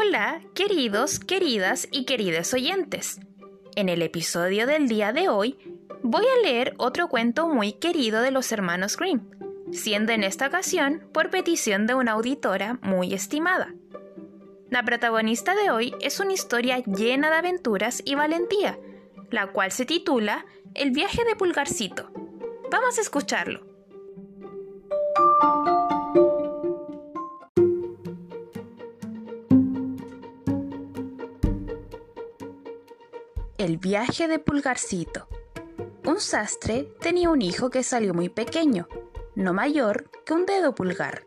Hola, queridos, queridas y queridos oyentes. En el episodio del día de hoy voy a leer otro cuento muy querido de los hermanos Grimm, siendo en esta ocasión por petición de una auditora muy estimada. La protagonista de hoy es una historia llena de aventuras y valentía, la cual se titula El viaje de Pulgarcito. Vamos a escucharlo. El viaje de Pulgarcito. Un sastre tenía un hijo que salió muy pequeño, no mayor que un dedo pulgar,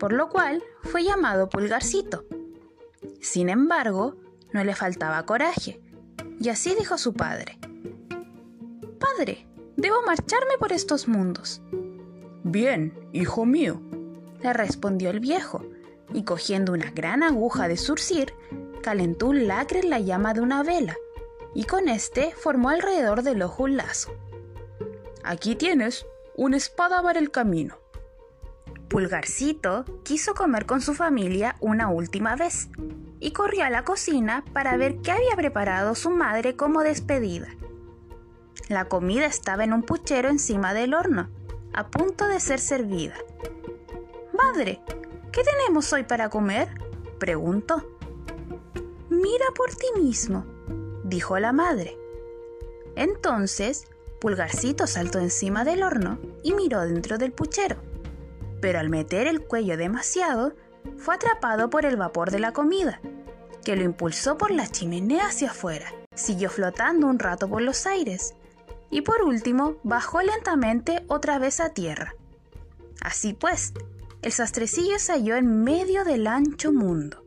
por lo cual fue llamado Pulgarcito. Sin embargo, no le faltaba coraje, y así dijo su padre. Padre, debo marcharme por estos mundos. Bien, hijo mío, le respondió el viejo, y cogiendo una gran aguja de surcir, calentó un lacre en la llama de una vela y con este formó alrededor del ojo un lazo. Aquí tienes una espada para el camino. Pulgarcito quiso comer con su familia una última vez y corrió a la cocina para ver qué había preparado su madre como despedida. La comida estaba en un puchero encima del horno, a punto de ser servida. Madre, ¿qué tenemos hoy para comer? preguntó. Mira por ti mismo, dijo la madre. Entonces, Pulgarcito saltó encima del horno y miró dentro del puchero. Pero al meter el cuello demasiado, fue atrapado por el vapor de la comida, que lo impulsó por la chimenea hacia afuera. Siguió flotando un rato por los aires y por último bajó lentamente otra vez a tierra. Así pues, el sastrecillo se halló en medio del ancho mundo.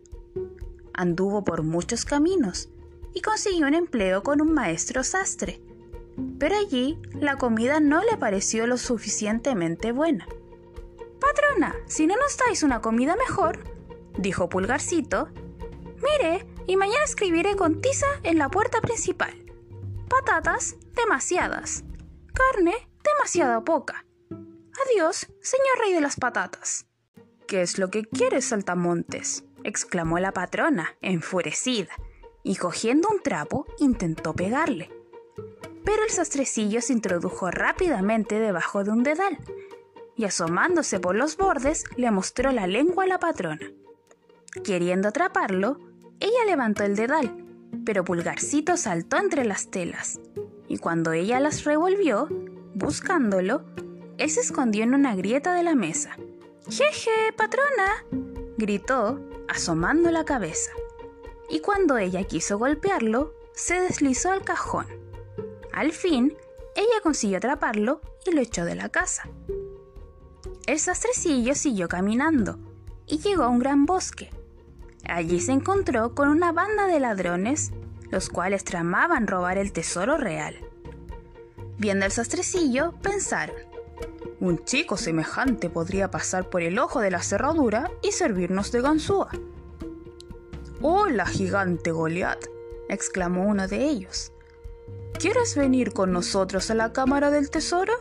Anduvo por muchos caminos y consiguió un empleo con un maestro sastre. Pero allí la comida no le pareció lo suficientemente buena. Patrona, si no nos dais una comida mejor, dijo Pulgarcito, mire, y mañana escribiré con tiza en la puerta principal. Patatas, demasiadas. Carne, demasiado poca. Adiós, señor rey de las patatas. ¿Qué es lo que quieres, saltamontes? exclamó la patrona, enfurecida y cogiendo un trapo intentó pegarle. Pero el sastrecillo se introdujo rápidamente debajo de un dedal y asomándose por los bordes le mostró la lengua a la patrona. Queriendo atraparlo, ella levantó el dedal, pero Pulgarcito saltó entre las telas y cuando ella las revolvió, buscándolo, él se escondió en una grieta de la mesa. ¡Jeje, patrona! gritó, asomando la cabeza y cuando ella quiso golpearlo, se deslizó al cajón. Al fin, ella consiguió atraparlo y lo echó de la casa. El sastrecillo siguió caminando y llegó a un gran bosque. Allí se encontró con una banda de ladrones, los cuales tramaban robar el tesoro real. Viendo el sastrecillo, pensaron, un chico semejante podría pasar por el ojo de la cerradura y servirnos de ganzúa. ¡Hola, gigante Goliat! exclamó uno de ellos. ¿Quieres venir con nosotros a la Cámara del Tesoro?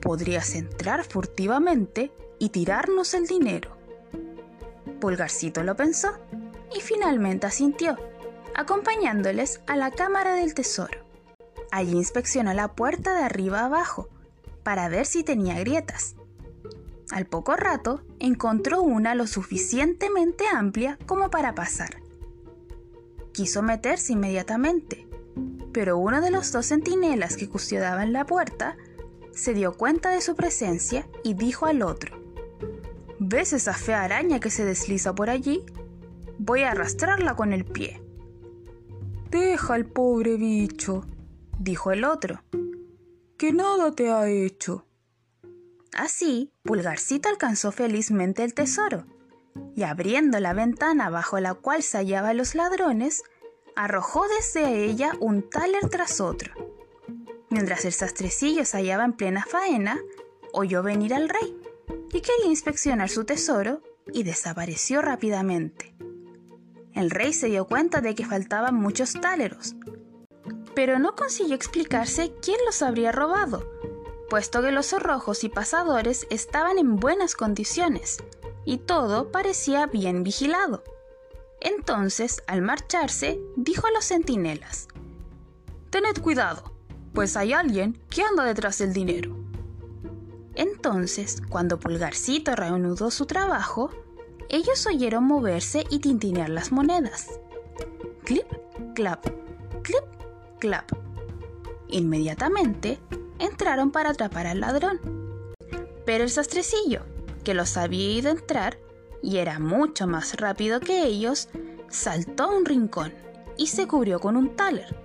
Podrías entrar furtivamente y tirarnos el dinero. Pulgarcito lo pensó y finalmente asintió, acompañándoles a la Cámara del Tesoro. Allí inspeccionó la puerta de arriba abajo para ver si tenía grietas al poco rato encontró una lo suficientemente amplia como para pasar. Quiso meterse inmediatamente, pero uno de los dos centinelas que custodiaban la puerta se dio cuenta de su presencia y dijo al otro, ¿Ves esa fea araña que se desliza por allí? Voy a arrastrarla con el pie. Deja al pobre bicho, dijo el otro, que nada te ha hecho. Así, Pulgarcito alcanzó felizmente el tesoro, y abriendo la ventana bajo la cual se hallaban los ladrones, arrojó desde ella un taler tras otro. Mientras el sastrecillo se hallaba en plena faena, oyó venir al rey y quería inspeccionar su tesoro y desapareció rápidamente. El rey se dio cuenta de que faltaban muchos táleros, pero no consiguió explicarse quién los habría robado puesto que los cerrojos y pasadores estaban en buenas condiciones y todo parecía bien vigilado. Entonces, al marcharse, dijo a los centinelas, Tened cuidado, pues hay alguien que anda detrás del dinero. Entonces, cuando Pulgarcito reanudó su trabajo, ellos oyeron moverse y tintinear las monedas. Clip, clap, clip, clap. Inmediatamente entraron para atrapar al ladrón. Pero el sastrecillo, que los había ido a entrar y era mucho más rápido que ellos, saltó a un rincón y se cubrió con un taler,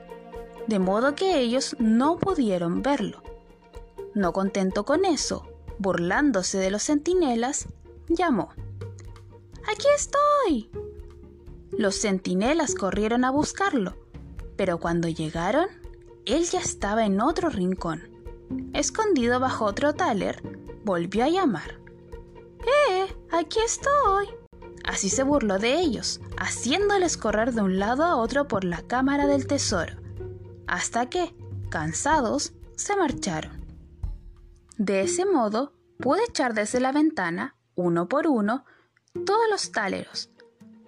de modo que ellos no pudieron verlo. No contento con eso, burlándose de los centinelas, llamó. ¡Aquí estoy! Los centinelas corrieron a buscarlo, pero cuando llegaron, él ya estaba en otro rincón. Escondido bajo otro taler, volvió a llamar. ¡Eh! ¡Aquí estoy! Así se burló de ellos, haciéndoles correr de un lado a otro por la cámara del tesoro, hasta que, cansados, se marcharon. De ese modo, pude echar desde la ventana, uno por uno, todos los táleros,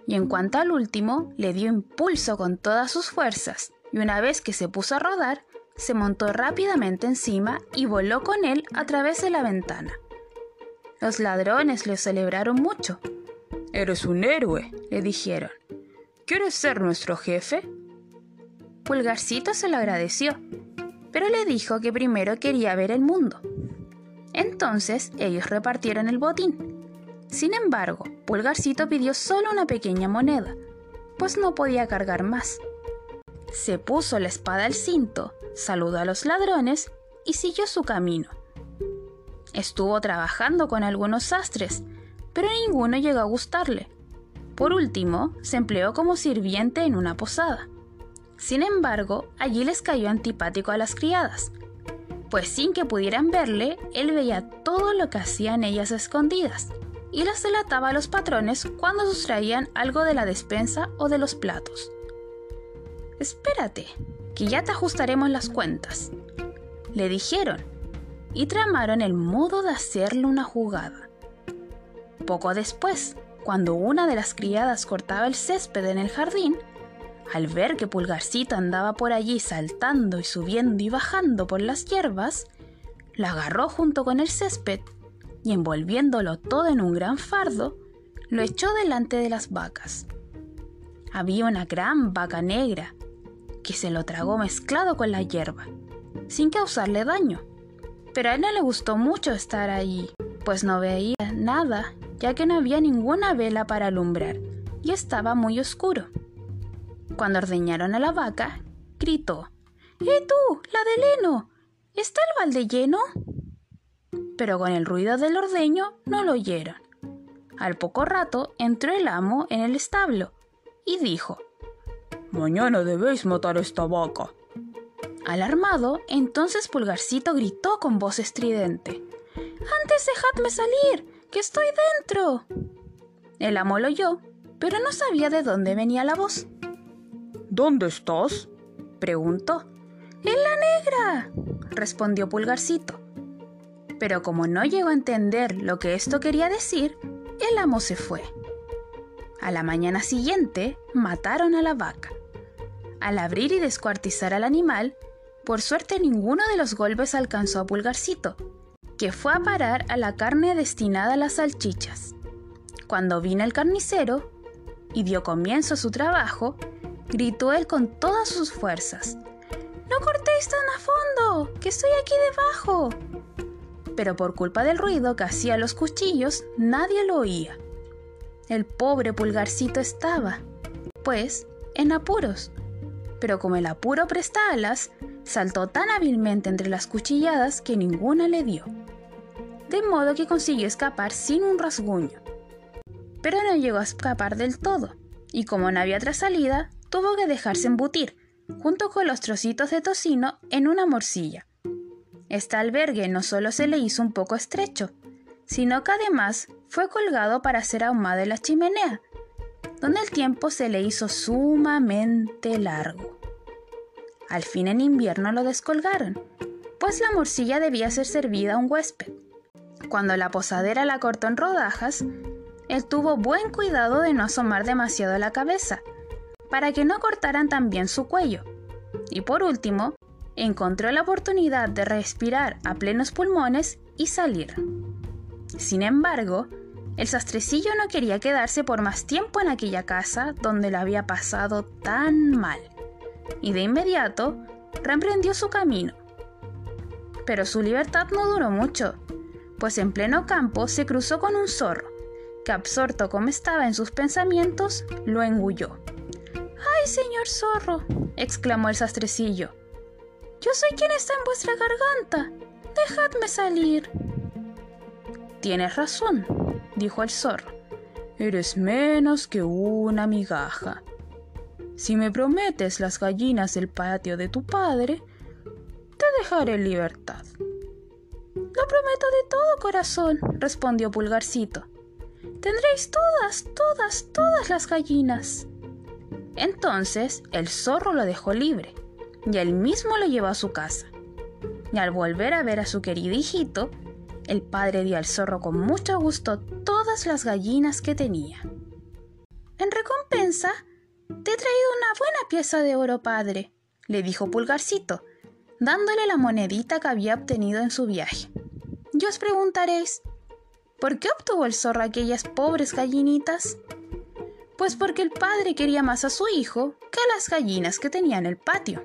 y en cuanto al último, le dio impulso con todas sus fuerzas, y una vez que se puso a rodar, se montó rápidamente encima y voló con él a través de la ventana. Los ladrones le celebraron mucho. Eres un héroe, le dijeron. ¿Quieres ser nuestro jefe? Pulgarcito se lo agradeció, pero le dijo que primero quería ver el mundo. Entonces ellos repartieron el botín. Sin embargo, Pulgarcito pidió solo una pequeña moneda, pues no podía cargar más. Se puso la espada al cinto, saludó a los ladrones y siguió su camino. Estuvo trabajando con algunos sastres, pero ninguno llegó a gustarle. Por último, se empleó como sirviente en una posada. Sin embargo, allí les cayó antipático a las criadas, pues sin que pudieran verle, él veía todo lo que hacían ellas escondidas y las delataba a los patrones cuando sustraían algo de la despensa o de los platos. Espérate, que ya te ajustaremos las cuentas, le dijeron, y tramaron el modo de hacerle una jugada. Poco después, cuando una de las criadas cortaba el césped en el jardín, al ver que Pulgarcito andaba por allí saltando y subiendo y bajando por las hierbas, la agarró junto con el césped y envolviéndolo todo en un gran fardo, lo echó delante de las vacas. Había una gran vaca negra que se lo tragó mezclado con la hierba, sin causarle daño. Pero a él no le gustó mucho estar allí, pues no veía nada, ya que no había ninguna vela para alumbrar y estaba muy oscuro. Cuando ordeñaron a la vaca, gritó: ¡Eh tú, la de heno! ¿Está el balde lleno? Pero con el ruido del ordeño no lo oyeron. Al poco rato entró el amo en el establo y dijo: Mañana debéis matar a esta vaca. Alarmado, entonces Pulgarcito gritó con voz estridente: Antes dejadme salir, que estoy dentro. El amo lo oyó, pero no sabía de dónde venía la voz. ¿Dónde estás? preguntó. En la negra, respondió Pulgarcito. Pero como no llegó a entender lo que esto quería decir, el amo se fue. A la mañana siguiente mataron a la vaca. Al abrir y descuartizar al animal, por suerte ninguno de los golpes alcanzó a Pulgarcito, que fue a parar a la carne destinada a las salchichas. Cuando vino el carnicero y dio comienzo a su trabajo, gritó él con todas sus fuerzas. ¡No cortéis tan a fondo! ¡Que estoy aquí debajo! Pero por culpa del ruido que hacían los cuchillos, nadie lo oía. El pobre pulgarcito estaba, pues, en apuros. Pero como el apuro presta alas, saltó tan hábilmente entre las cuchilladas que ninguna le dio. De modo que consiguió escapar sin un rasguño. Pero no llegó a escapar del todo, y como no había otra salida, tuvo que dejarse embutir, junto con los trocitos de tocino, en una morcilla. Este albergue no solo se le hizo un poco estrecho, sino que además fue colgado para ser ahumado en la chimenea, donde el tiempo se le hizo sumamente largo. Al fin en invierno lo descolgaron, pues la morcilla debía ser servida a un huésped. Cuando la posadera la cortó en rodajas, él tuvo buen cuidado de no asomar demasiado la cabeza, para que no cortaran también su cuello. Y por último, encontró la oportunidad de respirar a plenos pulmones y salir. Sin embargo, el sastrecillo no quería quedarse por más tiempo en aquella casa donde lo había pasado tan mal, y de inmediato reemprendió su camino. Pero su libertad no duró mucho, pues en pleno campo se cruzó con un zorro, que absorto como estaba en sus pensamientos, lo engulló. ¡Ay, señor zorro! exclamó el sastrecillo. Yo soy quien está en vuestra garganta. Dejadme salir. Tienes razón, dijo el zorro. Eres menos que una migaja. Si me prometes las gallinas del patio de tu padre, te dejaré en libertad. Lo prometo de todo corazón, respondió Pulgarcito. Tendréis todas, todas, todas las gallinas. Entonces el zorro lo dejó libre y él mismo lo llevó a su casa. Y al volver a ver a su querido hijito, el padre dio al zorro con mucho gusto todas las gallinas que tenía. En recompensa, te he traído una buena pieza de oro, padre, le dijo Pulgarcito, dándole la monedita que había obtenido en su viaje. Y os preguntaréis, ¿por qué obtuvo el zorro aquellas pobres gallinitas? Pues porque el padre quería más a su hijo que a las gallinas que tenía en el patio.